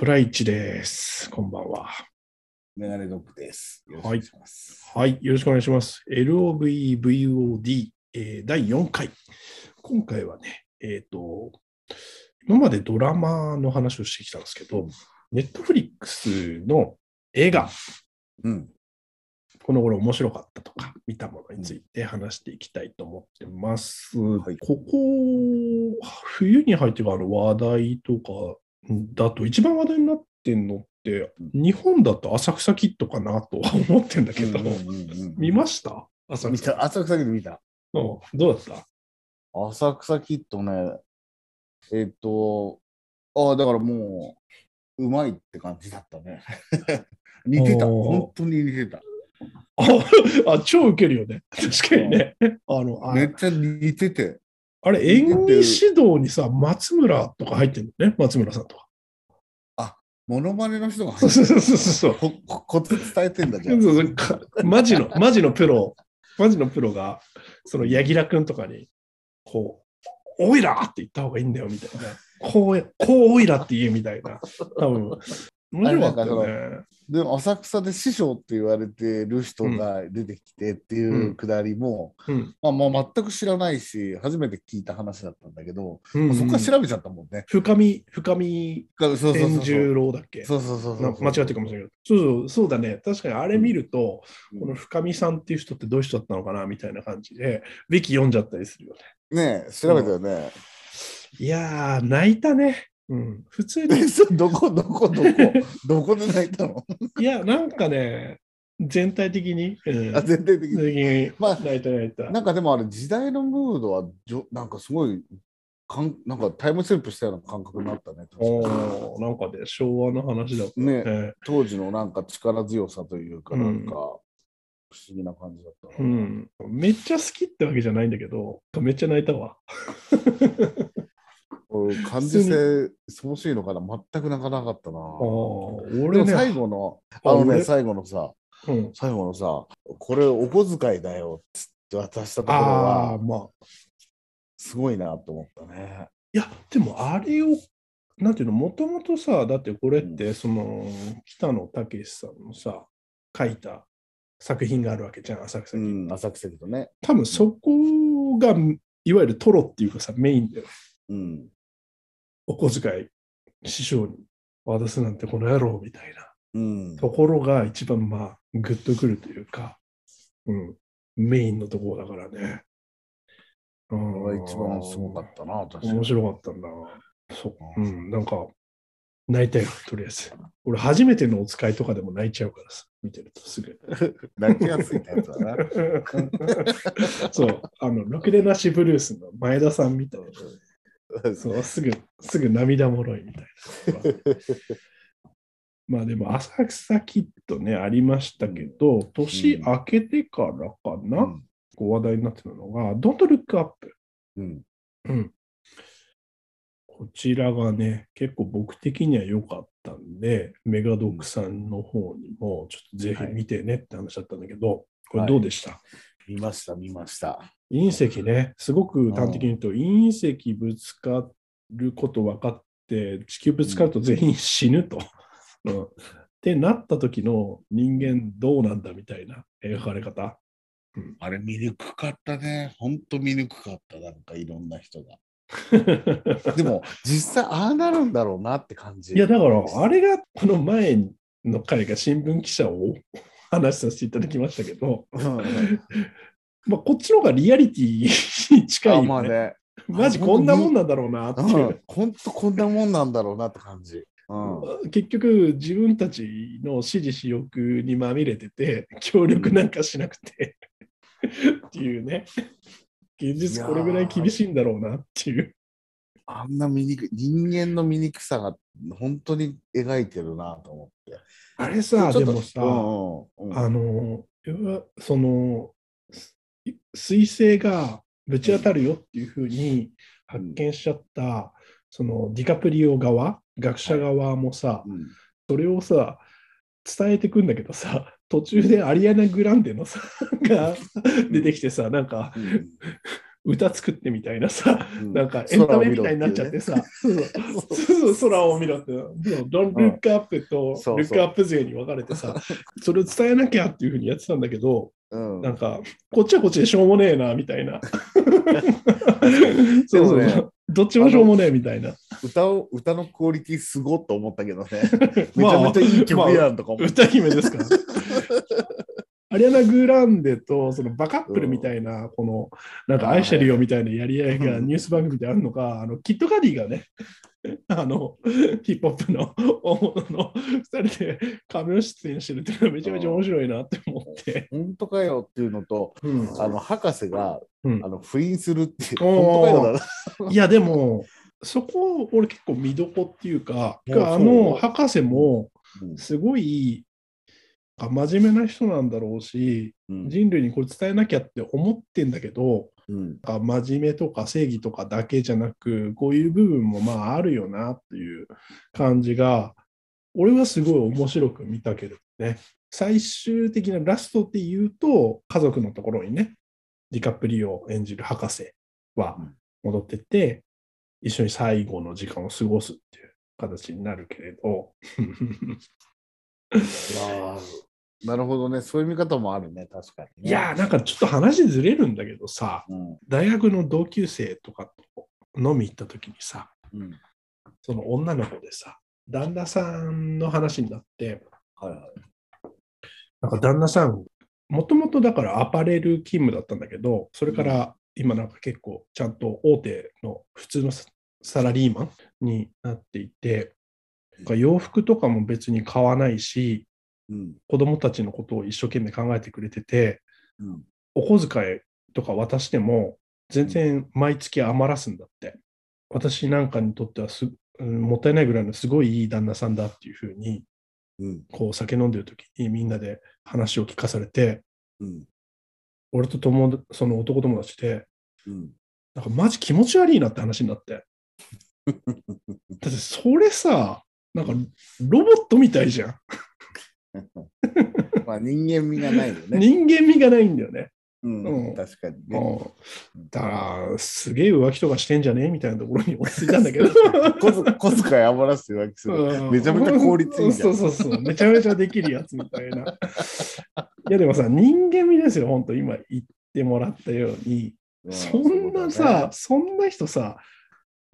プライチです。こんばんは。メガネドッグです。よろしくお願いします。はい、よろしくお願いします。LOVVOD、えー第4回。今回はね、えっ、と、今までドラマの話をしてきたんですけど、ネットフリックスの映画、うん。この頃面白かったとか、見たものについて話していきたいと思ってます。はいここ、冬に入ってからの話題とかだと、一番話題になってんのって、日本だと浅草キッドかなとは 思ってんだけど、見ました？浅草。見た。浅草キッド見た。うんどうだった？浅草キッドね、えっ、と、ああ、だからもう、うまいって感じだったね。似てた。本当に似てた。あ あ、超ウケるよね。確かにね。あの、あめっちゃ似てて。あれ、演技指導にさ、松村とか入ってるのね、松村さんとか。モノマネの人がそう入ってそうそうそう。ここコツ伝えてんだじゃん。そうそうかマジの、マジのプロ、マジのプロが、その柳楽君とかに、こう、おいらって言った方がいいんだよ、みたいな。こう、こうおいらって言え、みたいな。多分、面白かったよね。でも浅草で師匠って言われてる人が出てきてっていうくだりも、うん。まあ、もう全く知らないし、初めて聞いた話だったんだけど、うんそこから調べちゃったもんね。深見、深見そうそうそうそう天十郎だっけ？そうそうそうそうな間違ってるかもしれないけど。そうそう、そうだね。確かにあれ見ると、うんこの深見さんっていう人ってどういう人だったのかなみたいな感じで、ウィキ読んじゃったりするよね。ねえ、調べたよね。いやー、泣いたね。うん。普通にどこ、どこ、どこ、どこで泣いたの？いや、なんかね、全体的に、うん、あ全体的に。まあ泣いた泣いた。なんかでもあれ、時代のムードはじょ、なんかすごいかん、なんかタイムスリップしたような感覚になったね。おーなんかね、昭和の話だったねね。当時のなんか力強さというか、うんなんか不思議な感じだったな。うん。めっちゃ好きってわけじゃないんだけど、めっちゃ泣いたわ。感受性、乏しいのかな全く泣かなかったな。俺ね、も最後の、ああのね、俺最後のさ、うん、最後のさ、これお小遣いだよっつって渡したところああ、は、まあ。すごいなと思ったね。いや、でもあれを、なんていうの、もともとさ、だってこれって、その、北野武さんのさ、書いた作品があるわけじゃん、浅草うに。ん、浅草とね。多分そこが、いわゆるトロっていうかさ、メインだよ。うん。お小遣い、師匠に渡すなんてこの野郎みたいなうん。ところが一番まあ、グッとくるというか、うん、メインのところだからね。うこん一番すごかったな、確かに。面白かったんだ。そう。うん、なんか、泣いたよ、とりあえず。俺、初めてのお使いとかでも泣いちゃうからさ、見てるとすぐ。泣きやすいタイプだな。そう、あの、ろくでなしブルースの前田さんみたいな。そう、すぐ、すぐ涙もろいみたいな。まあでも、浅草キッドね、ありましたけど、年明けてからかな、うんこう話題になってたのが、Don't Look Up。うん。うん。こちらがね、結構僕的には良かったんで、メガドックさんの方にも、ちょっとぜひ見てねって話だったんだけど、これどうでした、見ました、見ました。隕石ね、すごく端的に言うと、隕石ぶつかること分かって、地球ぶつかると全員死ぬと。うんってなった時の人間どうなんだみたいな描かれ方。あれ見にくかったね。ほんと見にくかった。なんかいろんな人が。でも、実際ああなるんだろうなって感じ。いや、だから、あれがこの前の回が新聞記者を話させていただきましたけど、まあ、こっちの方がリアリティに近いあよね。まあね。マジこんなもんなんだろうなっていう。うん、ほんとこんなもんなんだろうなって感じ。うん、結局自分たちの私利私欲にまみれてて協力なんかしなくてっていうね現実これぐらい厳しいんだろうなっていうあんな醜い人間の醜さが本当に描いてるなと思って。あれさでもさ、うんうんうん。あのその彗星がぶち当たるよっていうふうに発見しちゃった、そのディカプリオ側学者側もさ、うんそれをさ伝えてくんだけどさ途中でアリアナ・グランデのさが出てきてさなんかうん歌作ってみたいなさ、うんなんかエンタメみたいになっちゃってさ、空を見ろって、ドンルックアップとルックアップ勢に分かれてさ、それを伝えなきゃっていうふうにやってたんだけど、うんなんか、こっちはこっちでしょうもねえな、みたいな。そうそう、ねどっちもしょうもねえみたいな。歌を歌のクオリティすごっと思ったけどね。めちまあゃめちゃいい曲やんとか思って。歌姫ですから。アリアナ・グランデとそのバカップルみたいな、この、なんか愛してるよみたいなやり合いがうんニュース番組であるのか、あの、キットカディがね、あの、ヒップホップの大物の2人でカメラ出演してるっていうのはめちゃめちゃ面白いなって思って。本当かよっていうのと、うん。あの博士がうん。あの不倫するっていう、本当かよだな。いや、でも、そこ、俺結構見どこっていうか、あの、博士もうん。すごい、あ真面目な人なんだろうし、うん。人類にこれ伝えなきゃって思ってんだけど、うん。真面目とか正義とかだけじゃなく、こういう部分もまああるよなっていう感じが、俺はすごい面白く見たけどね。最終的なラストっていうと、家族のところにね、ディカプリオを演じる博士は戻ってって、一緒に最後の時間を過ごすっていう形になるけれど、なるほどね、そういう見方もあるね、確かに、ね。いやーなんかちょっと話ずれるんだけどさ、うん、大学の同級生とかと飲み行った時にさ、うん。その女の子でさ、旦那さんの話になって、はいはい。なんか旦那さん、もともとだからアパレル勤務だったんだけど、それから今なんか結構ちゃんと大手の普通のササラリーマンになっていて、なんか洋服とかも別に買わないし、うん。子供たちのことを一生懸命考えてくれてて、うん。お小遣いとか渡しても全然毎月余らすんだって。私なんかにとってはす、うんもったいないぐらいのすごいいい旦那さんだっていうふうに、うん。こう酒飲んでる時にみんなで話を聞かされて、うん。俺と友達その男友達で、うん。なんかマジ気持ち悪いなって話になって。だってそれさ、なんかロボットみたいじゃん。まあ人間味がないよね。人間味がないんだよね。うん、うん確かにね。うんだから、すげえ浮気とかしてんじゃねえみたいなところに落ち着いたんだけど。小遣小遣い余らす浮気する。うんめちゃめちゃ効率いいじゃん。そうそうそう。めちゃめちゃできるやつみたいな。いやでもさ、人間味ですよ、本当今言ってもらったように。うそんなさ、そんな人さ、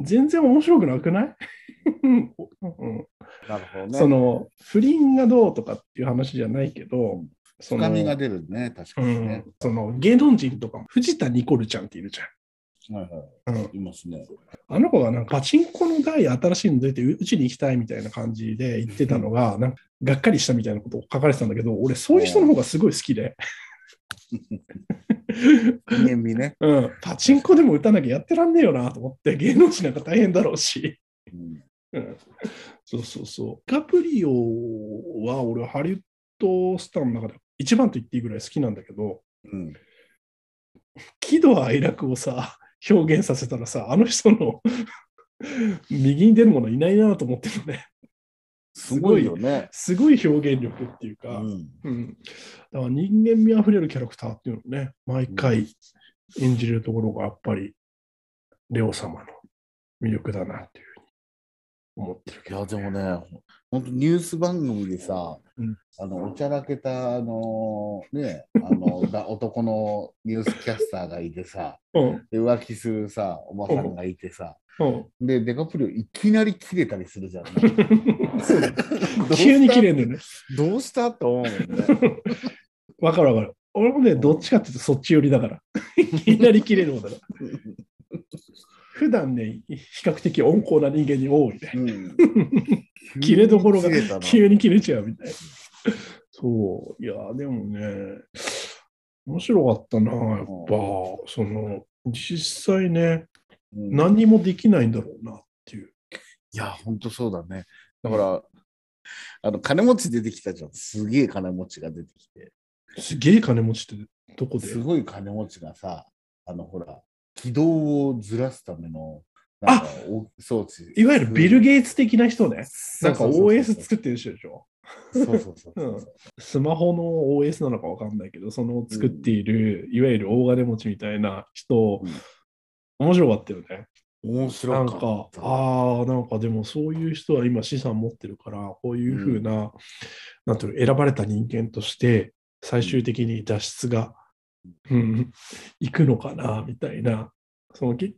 全然面白くなくない？う んなるほどね。その、不倫がどうとかっていう話じゃないけど、その深みが出るね、確かうにねん。、その芸能人とかも藤田ニコルちゃんっているじはいはゃん。うんい。いますね。あの子がなんかパチンコの台新しいの出てううちに行きたいみたいな感じで言ってたのが、なんかがっかりしたみたいなことを書かれてたんだけど、俺そういう人の方がすごい好きで、人間味ね。うん、パチンコでも打たなきゃやってらんねえよなと思って、芸能人なんか大変だろうし。うんうんそうそうそう。カプリオは俺はハリウッドスターの中で一番と言っていいぐらい好きなんだけど、うん。喜怒哀楽をさ、表現させたらさ、あの人の 右に出るものいないなと思ってるね。すごいよね。すごい表現力っていううか、ん。うん。だから人間味あふれるキャラクターっていうのをね、毎回演じれるところがやっぱり、レオ様の魅力だなっていう思ってるけど、いや、でもね、本当ニュース番組でさ、うんあのおちゃらけたあのね、あの だ男のニュースキャスターがいてさ、うん。で浮気するさ、おばさんがいてさ、うん。で、デカプリオいきなり切れたりするじゃん。そうだどうした急に切れんのよね。どうしたと思うもんね。わかるわかる。俺もね、どっちかっていうとそっち寄りだから。いきなり切れる方だから。普段ね、比較的温厚な人間に多いね。うん切れどころが急に切れちゃうみたいな。そう。いや、でもね、面白かったな、やっぱ。その、実際ね、うん何にもできないんだろうなっていう。いや、本当そうだね。だから、あの金持ち出てきたじゃん。すげえ金持ちが出てきて。すげえ金持ちってどこで？すごい金持ちがさ、あのほら、軌道をずらすための、なんかお装置。いわゆるビル・ゲイツ的な人ね。なんか OS 作ってる人でしょ。そうそうそうそう。スマホの OS なのかわかんないけど、その作っている、いわゆる大金持ちみたいな人をうん面白かったよね。面なんか白かっ、た。ああ、なんかでもそういう人は今資産持ってるから、こういうふうな、なんていうの、選ばれた人間として、最終的に脱出が、うん、いくのかな、みたいな。そのき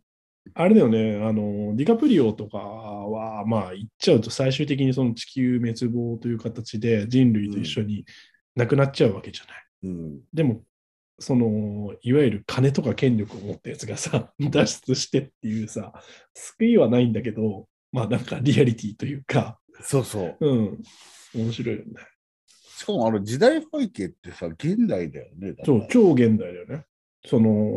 あれだよね、あの、ディカプリオとかは、まあ、言っちゃうと最終的にその地球滅亡という形で人類と一緒に亡くなっちゃうわけじゃない。うん。でも、その、いわゆる金とか権力を持ったやつがさ、脱出してっていうさ、救いはないんだけど、まあなんかリアリティというか、そうそう。うん、面白いよね。しかもあの時代背景ってさ、現代だよね。そう、超現代だよね。その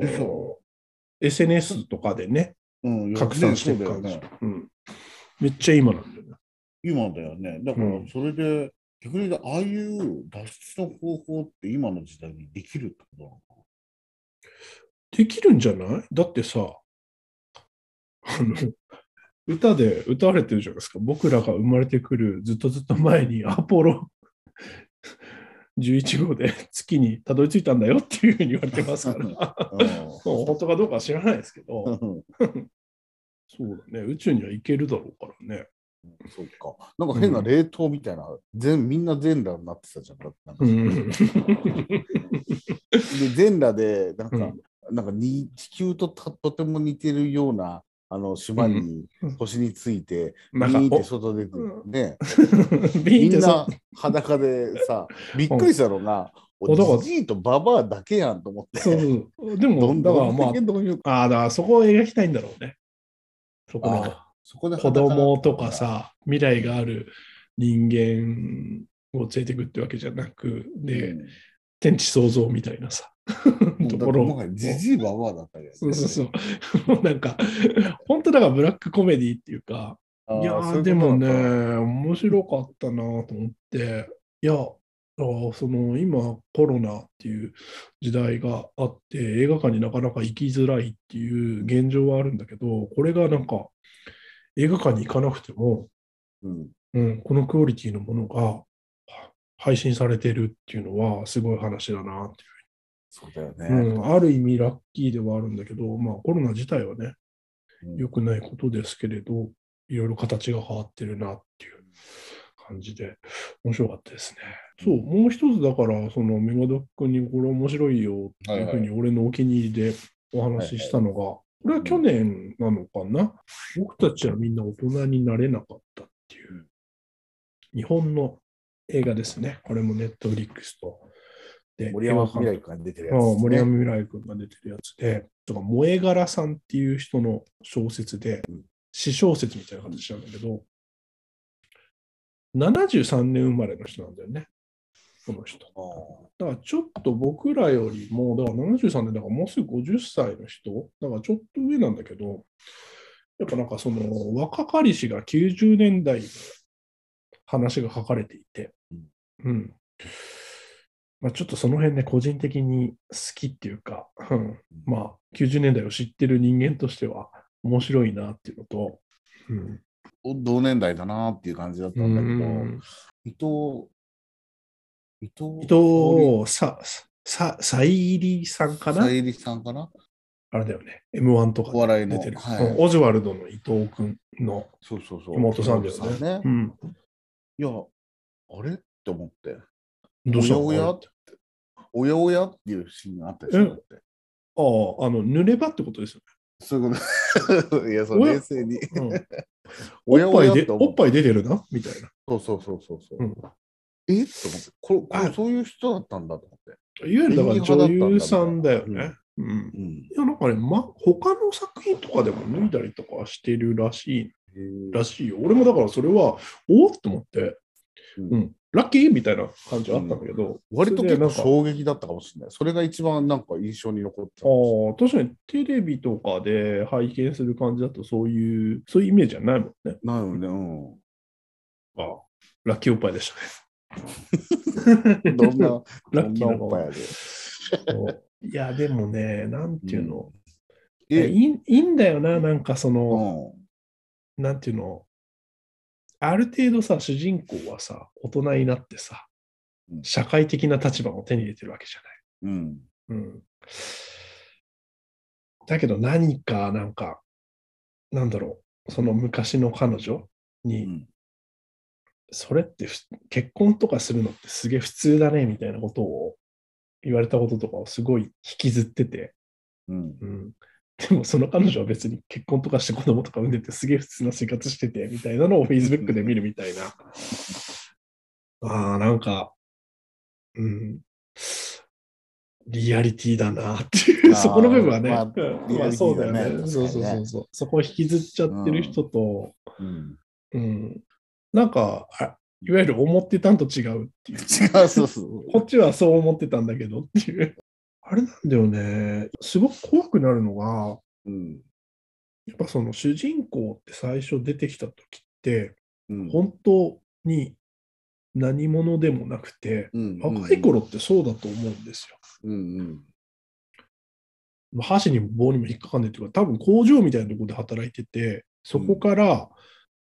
SNS とかでね、うん、拡散してる感じ、ね。うん。めっちゃ今なんだよね。今だよね。だからうんそれで、逆に言うとああいう脱出の方法って今の時代にできるってことなのかできるんじゃない？だってさ、あの、歌で歌われてるじゃないですか。僕らが生まれてくるずっとずっと前にアポロ11号で月にたどり着いたんだよっていうふうに言われてますから。本当かどうかは知らないですけど、うんそうだね、宇宙には行けるだろうからね。そうか。なんか変な冷凍みたいな、全みんな全裸になってたじゃん。なんかうん。で全裸で、なんか、うんなんかに地球とたとても似てるようなあの島に、うん。星について、ビーって外出て、うね、みんなさ、裸でさ、びっくりしたのが、おじじいとババアだけやんと思って。そう。そう。でども、んだからまどんどんどんあ、ああ、だからそこを描きたいんだろうね。そこの。あそこで子供とか、さ、未来がある人間を連れてくってわけじゃなく、で、うん天地創造みたいなさ、ところ。もはやじじいババアだったけど、そうそうそう。もうなんか、本当だからブラックコメディっていうか、いやーでもね、面白かったなと思って、いや、その今コロナっていう時代があって、映画館になかなか行きづらいっていう現状はあるんだけど、これがなんか映画館に行かなくても、うん。うん、このクオリティのものがは配信されてるっていうのはすごい話だなってそうだよね。いう、うん、ある意味ラッキーではあるんだけど、まあコロナ自体はね、うん。良くないことですけれど、いろいろ形が変わってるなっていう感じで、面白かったですね。そう、もう一つだから、そのメガドックにこれ面白いよっていうふうに俺のお気に入りでお話ししたのが、これは去年なのかな、僕たちはみんな大人になれなかったっていう、日本の映画ですね。これもネットフリックスと。で森山未来君が出てるやつね、森山未来君が出てるやつで、とか萌え柄さんっていう人の小説でうん、詩小説みたいな形なんだけど、73年生まれの人なんだよね、この人。だからちょっと僕らよりも、だから73年だからもうすぐ50歳の人、だからちょっと上なんだけど、やっぱなんかその若かりしが90年代の話が書かれていて、うん。まあちょっとその辺ね、個人的に好きっていうか、うん、まあ90年代を知ってる人間としては面白いなっていうのと、うん。同年代だなっていう感じだったうんだけど、ん伊藤、伊藤、伊藤さ、さ、さいりさんかな？さゆりさんかな？あれだよね。M1 とか出てる。はいうんオズワルドの伊藤君のそうそうそう。妹さんだよね。妹さんうん。いや、あれ？って思って。どうしたの？おやおや？って。おやおや？っていうシーンがあったでしょ。だってああ、あの、濡れ場ってことですよそういうこと。いや、そう冷静に。おやおっぱいでおやおっぱい出てるなみたいな。そうそうそうそうそう。うんえ？と思って、これ、こあれそういう人だったんだと思って。いわゆるだから女優さんだよね。うん。うん。いや、なんかね、ま、他の作品とかでも脱いだりとかしてるらしい、らしいよ。俺もだからそれは、おっと思って、うんうん、ラッキー？みたいな感じはあったんだけど、割と結構衝撃だったかもしれない。それが一番なんか印象に残ってた。ああ、確かにテレビとかで拝見する感じだとそういう、そういうイメージはないもんね。なよね、うん。ああラッキーおっぱいでしたね。どんな、ラッキーおっぱいやで。いや、でもね、なんていうの、いえ、やいいいいんだよな、なんかその、うん。なんていうの、ある程度さ、主人公はさ、大人になってさう、ん。社会的な立場も手に入れてるわけじゃうん。ない。うん。だけど何か、なんか、なんだろう、その昔の彼女に、うん。それってふ結婚とかするのってすげえ普通だねみたいなことを言われたこととかをすごい引きずってて、うん。うん、でもその彼女は別に結婚とかして子供とか産んでてすげえ普通な生活しててみたいなのを Facebook で見るみたいな。ああ、なんか、うん、リアリティだなっていう、そこの部分はね、まあまあそうだよね。そうそうそうそう。そこを引きずっちゃってる人と、うんうん、なんかあ、いわゆる思ってたんと違うっていう。違う、そうそう。こっちはそう思ってたんだけどっていう。あれなんだよね。すごく怖くなるのが、うんやっぱその主人公って最初出てきた時って、うん本当に何者でもなくて、うん若い頃ってそうだと思うんですよ。うんうんまあ箸にも棒にも引っかかんないっていうか、多分工場みたいなところで働いてて、そこから、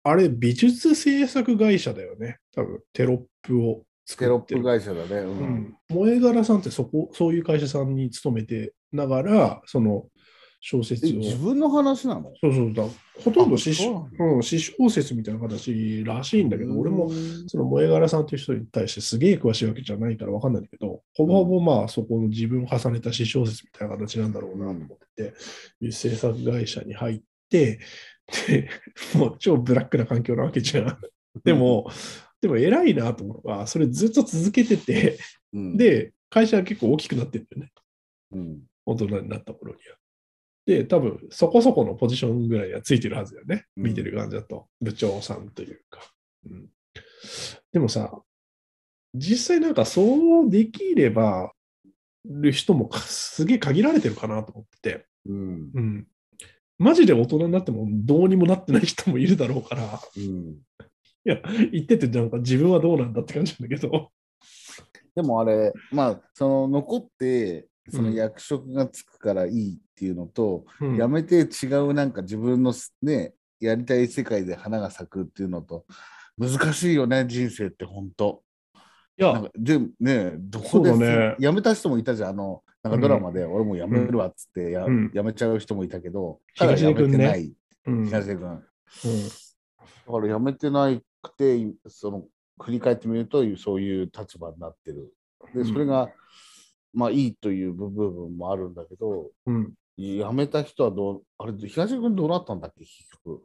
あれ美術制作会社だよね。多分テロップを作テロップ会社だね。ううん。ん、萌え柄さんってそこ、そういう会社さんに勤めてながら、その小説えを。自分の話なの？そうそう。だ。ほとんど詩小説みたいな形らしいんだけど、俺もその萌え柄さんという人に対してすげえ詳しいわけじゃないから分かんないんだけど、ほぼほぼまあそこの自分を重ねた詩小説みたいな形なんだろうなと思ってて、制作会社に入って、で、もう超ブラックな環境なわけじゃん。でも、でも偉いなと思うのは、それずっと続けてて、うん、で、会社は結構大きくなってるんだよね。うん大人になった頃には。で、多分そこそこのポジションぐらいはついてるはずだよね。うん見てる感じだと。部長さんというか。うん、でもさ、実際なんかそうできれば、る人もかすげえ限られてるかなと思ってて、うんうん。マジで大人になってもどうにもなってない人もいるだろうから、うん言っててなんか自分はどうなんだって感じなんだけど。でもあれ、まあ、その残って、そのうん。役職がつくからいいっていうのと、うん。やめて違うなんか自分のね、やりたい世界で花が咲くっていうのと、難しいよね、人生って本当。いや、でね、どこで、ね。辞めた人もいたじゃん、あの、なんかドラマで、俺もう辞めるわっつってや、うん。辞めちゃう人もいたけど、ただ辞東出君ね。めてない、うん。東出君。うんだから辞めてなくて、その振り返ってみると、そういう立場になってる。で、それが、まあいいという部分もあるんだけど、うん辞めた人はどう、あれ、東出君どうなったんだっけ、結局。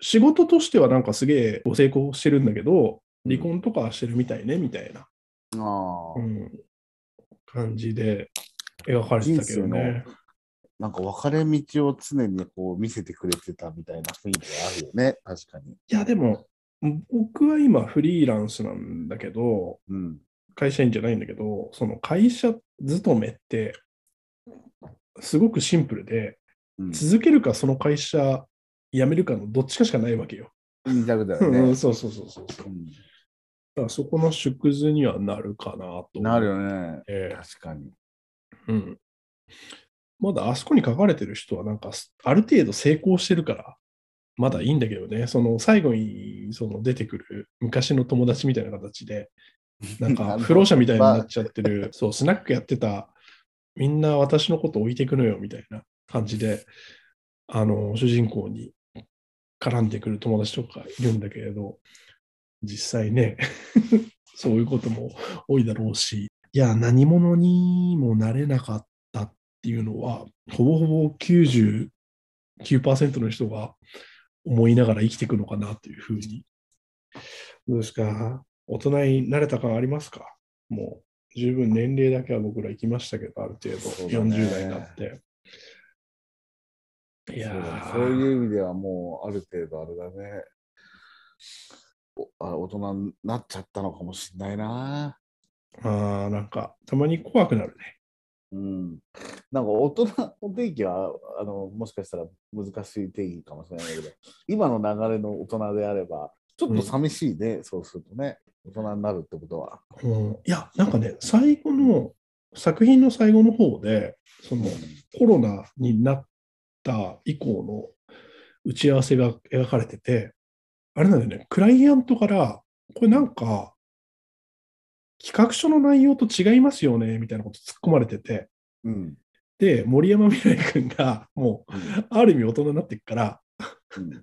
仕事としてはなんかすげえご成功してるんだけど、離婚とかはしてるみたいね、みたいな、ああ、うん、感じで描かれてたけどね。なんか別れ道を常にこう見せてくれてたみたいな雰囲気があるよね、確かに。いや、でも、僕は今フリーランスなんだけど、うん。会社員じゃないんだけど、その会社勤めって、すごくシンプルで、うん、続けるかその会社辞めるかのどっちかしかないわけよ。二択だよ うねん。そうそうそうそう。だかうんらそこの縮図にはなるかなと。なるよね。ええ確かに。うん。まだあそこに書かれてる人はなんかある程度成功してるから、まだいいんだけどね、その最後にその出てくる昔の友達みたいな形で、なんあかの不老者みたいになっちゃってる、そう、スナックやってた、みんな私のこと置いていくのよみたいな感じで、あの、主人公に絡んでくる友達とかいるんだけれど、実際ね、そういうことも多いだろうし、いや、何者にもなれなかったっていうのは、ほぼほぼ99%の人が思いながら生きていくのかなというふうに。どうですか？大人になれた感ありますか？もう十分年齢だけは僕ら行きましたけど、ある程度、そうだね40代になって。いやそういう意味ではもうある程度あれだね。おあ大人になっちゃったのかもしれないな。あーなんか、たまに怖くなるね。うん。なんか大人の定義はあのもしかしたら難しい定義かもしれないけど、今の流れの大人であれば、ちょっと寂しいね、そうするとね。大人になるってことは。うん、いや、なんかね、最後の、作品の最後の方で、そのコロナになった以降の打ち合わせが描かれてて、あれなんだよね、クライアントから、これなんか、企画書の内容と違いますよね、みたいなこと突っ込まれてて、うん。で、森山未来君がもう、ある意味大人になっていくから、うん。い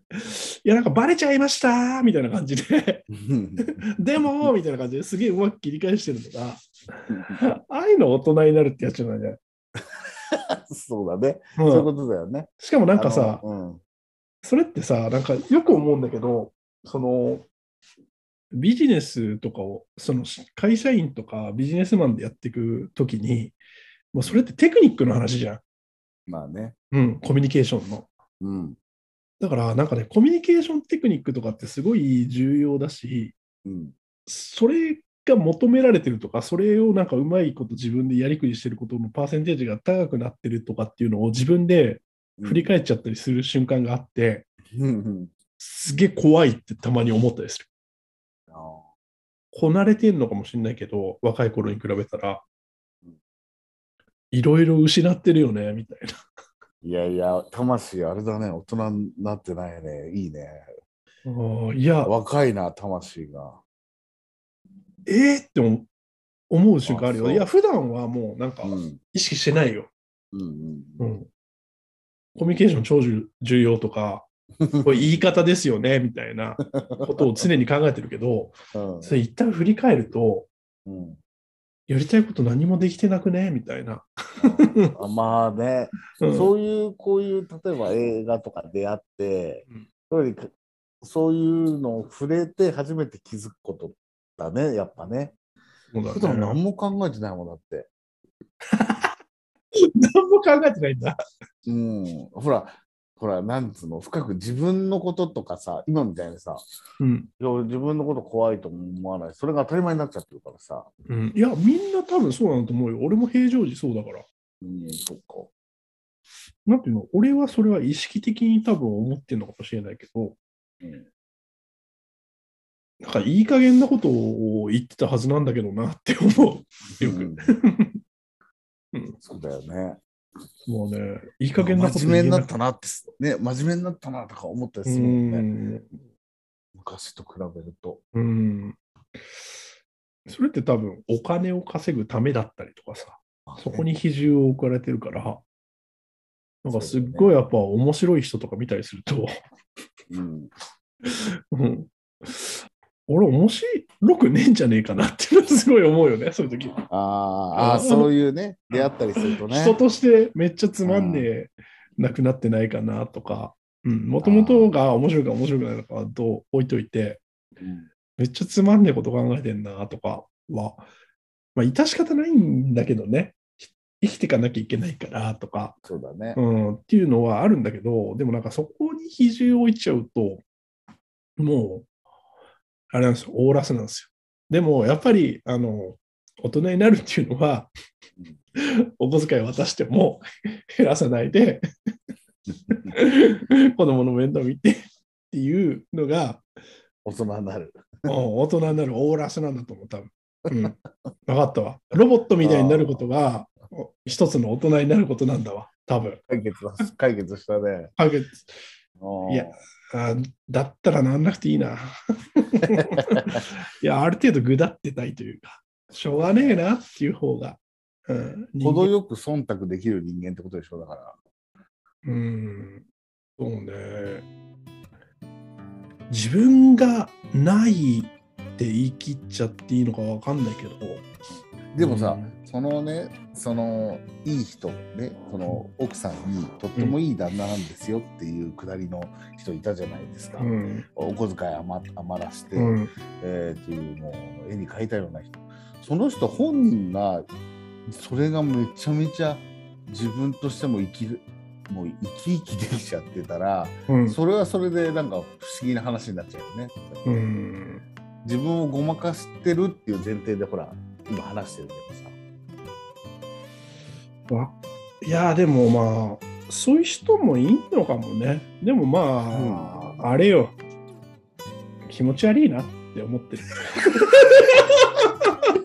や、なんかバレちゃいましたみたいな感じで、う んでもみたいな感じですげえうまく切り返してるのが、ああいう の大人になるってやつなんじゃない、そうだね。うん。そういうことだよね。しかもなんかさ、あのそれってさ、なんかよく思うんだけど、その、ビジネスとかを、その会社員とかビジネスマンでやっていくときに、もうそれってテクニックの話じゃん。うん、まあね。うん、コミュニケーションの。うん。だから、なんかね、コミュニケーションテクニックとかってすごい重要だし、うん。それが求められてるとか、それをなんかうまいこと自分でやりくりしてることのパーセンテージが高くなってるとかっていうのを自分で振り返っちゃったりする瞬間があって、うんうん。すげえ怖いってたまに思ったりする。こなれてんのかもしれないけど、若い頃に比べたらうん、いろいろ失ってるよね、みたいな。いやいや、魂あれだね。大人になってないね。いいね。いや、若いな、魂が。えーって思思う瞬間あるよ。いや、普段はもうなんかうん。意識してないよ。うんううん。ん。コミュニケーション超重重要とか、これ言い方ですよね、みたいなことを常に考えてるけど、うんそれ一旦振り返ると、うんやりたいこと何もできてなくねみたいな。あまあね、うんそういう、こういう、例えば映画とか出会って、うんそういうのを触れて初めて気づくことだね、やっぱね。そうだ普段ね何も考えてないもんだって。何も考えてないんだ。うん。ほら、ほら、なんつうの、深く自分のこととかさ、今みたいにさ、うん。いや自分のこと怖いとも思わない。それが当たり前になっちゃってるからさ。うん、いや、みんな多分そうなんだと思うよ。俺も平常時そうだから。うん、そっか。なんていうの？俺はそれは意識的に多分思ってるのかもしれないけど、うん。なんかいい加減なことを言ってたはずなんだけどなって思う。よく。うんうんそうだよね。もうね、いい加減なこと真面目になっくたなって、ね、真面目になったなとか思ったりうするもんね。ん。昔と比べると。うん。それって多分お金を稼ぐためだったりとかさ、そこに比重を置かれてるから、なんかすっごいやっぱ面白い人とか見たりすると、うん。うん、俺面白くねえんじゃねえかなっていうのすごい思うよね、そういう時。あーあー、そういうね、出会ったりするとね。人としてめっちゃつまんねえなくなってないかなとか、もともとが面白いか面白くないのかはどう置いといて、うんめっちゃつまんねえこと考えてんなとかは、まあ、致し方ないんだけどね、ひ生きていかなきゃいけないからとか、そうだねう。ん、っていうのはあるんだけど、でもなんかそこに比重を置いちゃうと、もう、あれなんですよ、オーラスなんですよ。でも、やっぱり、あの、大人になるっていうのは、お小遣い渡しても減らさないで、子供の面倒見てっていうのが、大人になる。うん大人になるオーラスなんだと思う、多分。うん。分かったわ。ロボットみたいになることが、一つの大人になることなんだわ、多分。解決だ解決したね。解決うんいやあだったらなんなくていいな。いや、ある程度ぐだってたいというか、しょうがねえなっていう方が。うん、程よく忖度できる人間ってことでしょ、だから。うん、そうね。自分がないって言い切っちゃっていいのかわかんないけど。でもさ、うんそのね、そのいい人、ね、その奥さんにとってもいい旦那なんですよっていうくだりの人いたじゃないですか。うん。お小遣い余余らして、うん。えーっていうもう絵に描いたような人。その人本人がそれがめちゃめちゃ自分としても生きる、もう生き生きできちゃってたら、うん。それはそれでなんか不思議な話になっちゃうよね。うん。自分をごまかしてるっていう前提でほら今話してるけどさ。わいや、でもまあ、そういう人もいいのかもね。でもまあ、あれよ。気持ち悪いなって思ってる。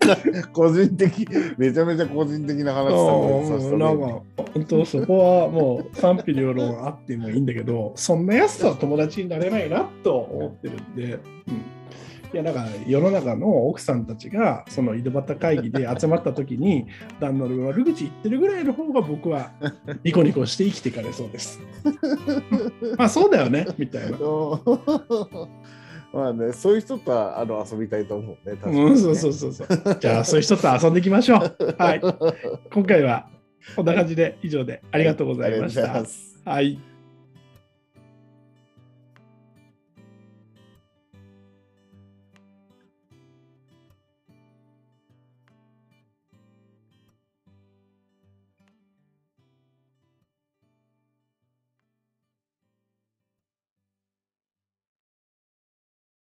個人的、めちゃめちゃ個人的な話させうんなんか、本当そこはもう賛否両論あってもいいんだけど、そんなやつとは友達になれないなと思ってるんで、うん、いいやだから世の中の奥さんたちがその井戸端会議で集まった時に旦那の悪口言ってるぐらいの方が僕はニコニコして生きていかれそうです。まあそうだよねみたいな。まあね、そういう人とはあの遊びたいと思うね。確かにねうん、そうそうそうそう。じゃあそういう人と遊んでいきましょう。はい。今回はこんな感じで以上でありがとうございましたはい。